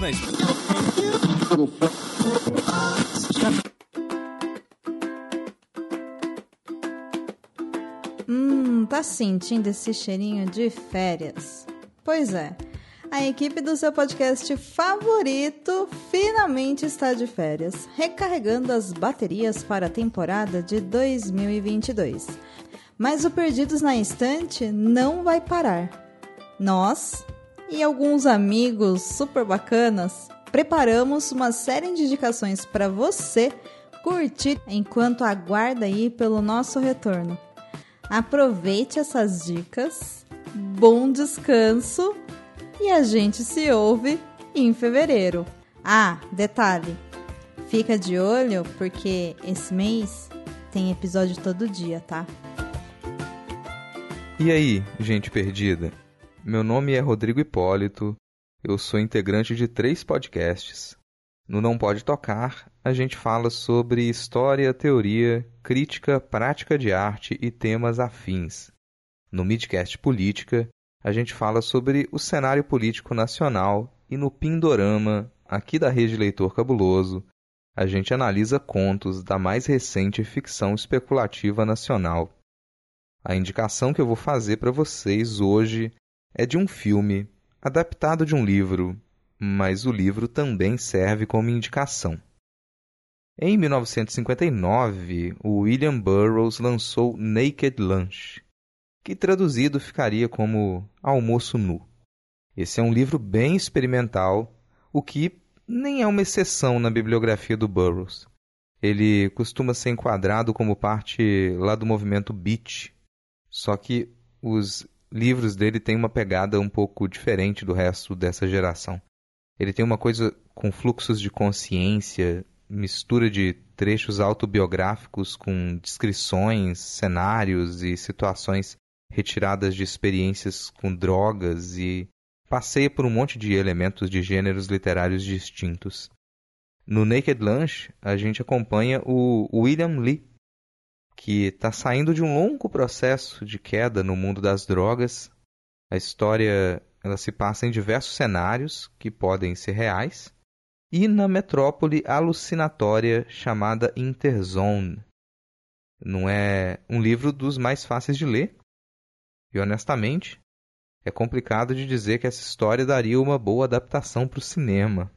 Na Hum, tá sentindo esse cheirinho de férias? Pois é, a equipe do seu podcast favorito finalmente está de férias, recarregando as baterias para a temporada de 2022. Mas o Perdidos na Estante não vai parar. Nós e alguns amigos super bacanas preparamos uma série de indicações para você curtir enquanto aguarda aí pelo nosso retorno. Aproveite essas dicas, bom descanso e a gente se ouve em fevereiro. Ah, detalhe, fica de olho porque esse mês tem episódio todo dia, tá? E aí, gente perdida? Meu nome é Rodrigo Hipólito, eu sou integrante de três podcasts. No Não Pode Tocar, a gente fala sobre história, teoria, crítica, prática de arte e temas afins. No Midcast Política, a gente fala sobre o cenário político nacional e no Pindorama, aqui da Rede Leitor Cabuloso, a gente analisa contos da mais recente ficção especulativa nacional. A indicação que eu vou fazer para vocês hoje é de um filme adaptado de um livro mas o livro também serve como indicação. Em 1959, o William Burroughs lançou Naked Lunch, que traduzido ficaria como Almoço Nu. Esse é um livro bem experimental, o que nem é uma exceção na bibliografia do Burroughs. Ele costuma ser enquadrado como parte lá do movimento Beat, só que os livros dele têm uma pegada um pouco diferente do resto dessa geração. Ele tem uma coisa com fluxos de consciência, mistura de trechos autobiográficos com descrições, cenários e situações retiradas de experiências com drogas e passeia por um monte de elementos de gêneros literários distintos. No Naked Lunch, a gente acompanha o William Lee, que está saindo de um longo processo de queda no mundo das drogas. A história ela se passa em diversos cenários que podem ser reais e na metrópole alucinatória chamada Interzone. Não é um livro dos mais fáceis de ler e, honestamente, é complicado de dizer que essa história daria uma boa adaptação para o cinema.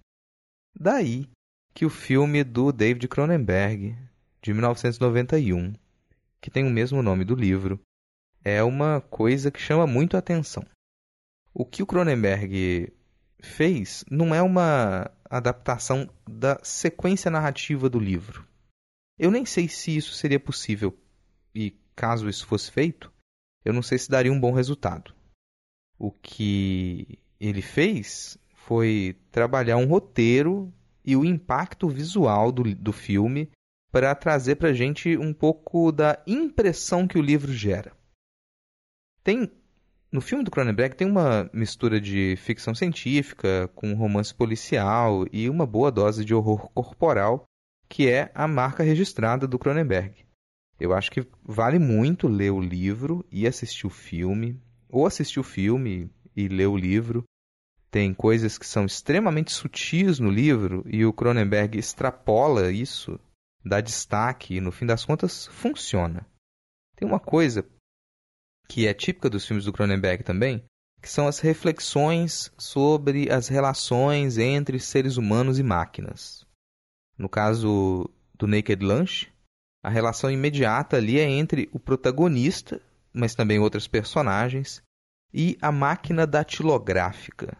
Daí que o filme do David Cronenberg, de 1991, que tem o mesmo nome do livro, é uma coisa que chama muito a atenção. O que o Cronenberg fez não é uma adaptação da sequência narrativa do livro. Eu nem sei se isso seria possível, e caso isso fosse feito, eu não sei se daria um bom resultado. O que ele fez foi trabalhar um roteiro e o impacto visual do, do filme para trazer para a gente um pouco da impressão que o livro gera. Tem no filme do Cronenberg tem uma mistura de ficção científica com romance policial e uma boa dose de horror corporal, que é a marca registrada do Cronenberg. Eu acho que vale muito ler o livro e assistir o filme, ou assistir o filme e ler o livro. Tem coisas que são extremamente sutis no livro e o Cronenberg extrapola isso, dá destaque e no fim das contas funciona. Tem uma coisa que é típica dos filmes do Cronenberg também, que são as reflexões sobre as relações entre seres humanos e máquinas. No caso do Naked Lunch, a relação imediata ali é entre o protagonista, mas também outros personagens, e a máquina datilográfica.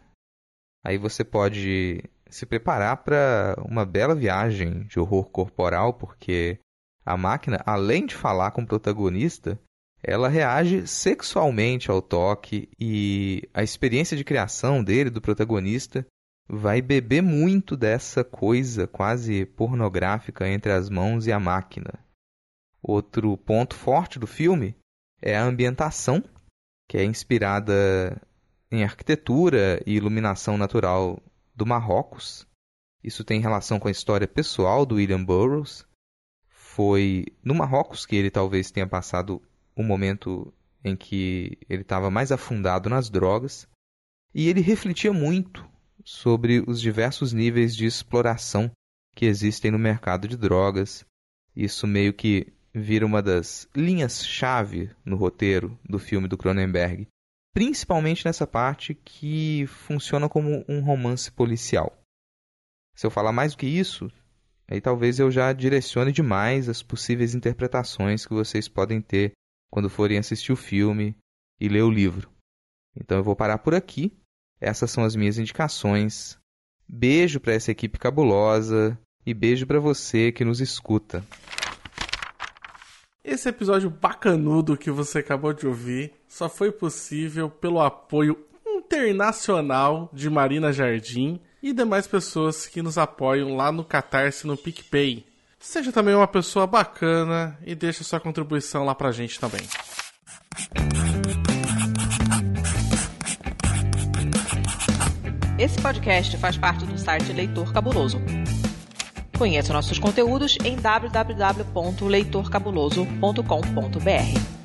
Aí você pode se preparar para uma bela viagem de horror corporal, porque a máquina, além de falar com o protagonista, ela reage sexualmente ao toque e a experiência de criação dele, do protagonista, vai beber muito dessa coisa quase pornográfica entre as mãos e a máquina. Outro ponto forte do filme é a ambientação, que é inspirada em arquitetura e iluminação natural do Marrocos. Isso tem relação com a história pessoal do William Burroughs. Foi no Marrocos que ele talvez tenha passado o momento em que ele estava mais afundado nas drogas e ele refletia muito sobre os diversos níveis de exploração que existem no mercado de drogas. Isso meio que vira uma das linhas-chave no roteiro do filme do Cronenberg, principalmente nessa parte que funciona como um romance policial. Se eu falar mais do que isso, aí talvez eu já direcione demais as possíveis interpretações que vocês podem ter quando forem assistir o filme e ler o livro. Então eu vou parar por aqui. Essas são as minhas indicações. Beijo para essa equipe cabulosa e beijo para você que nos escuta. Esse episódio bacanudo que você acabou de ouvir só foi possível pelo apoio internacional de Marina Jardim e demais pessoas que nos apoiam lá no Catarse no PicPay. Seja também uma pessoa bacana e deixe sua contribuição lá pra gente também. Esse podcast faz parte do site Leitor Cabuloso. Conheça nossos conteúdos em www.leitorcabuloso.com.br.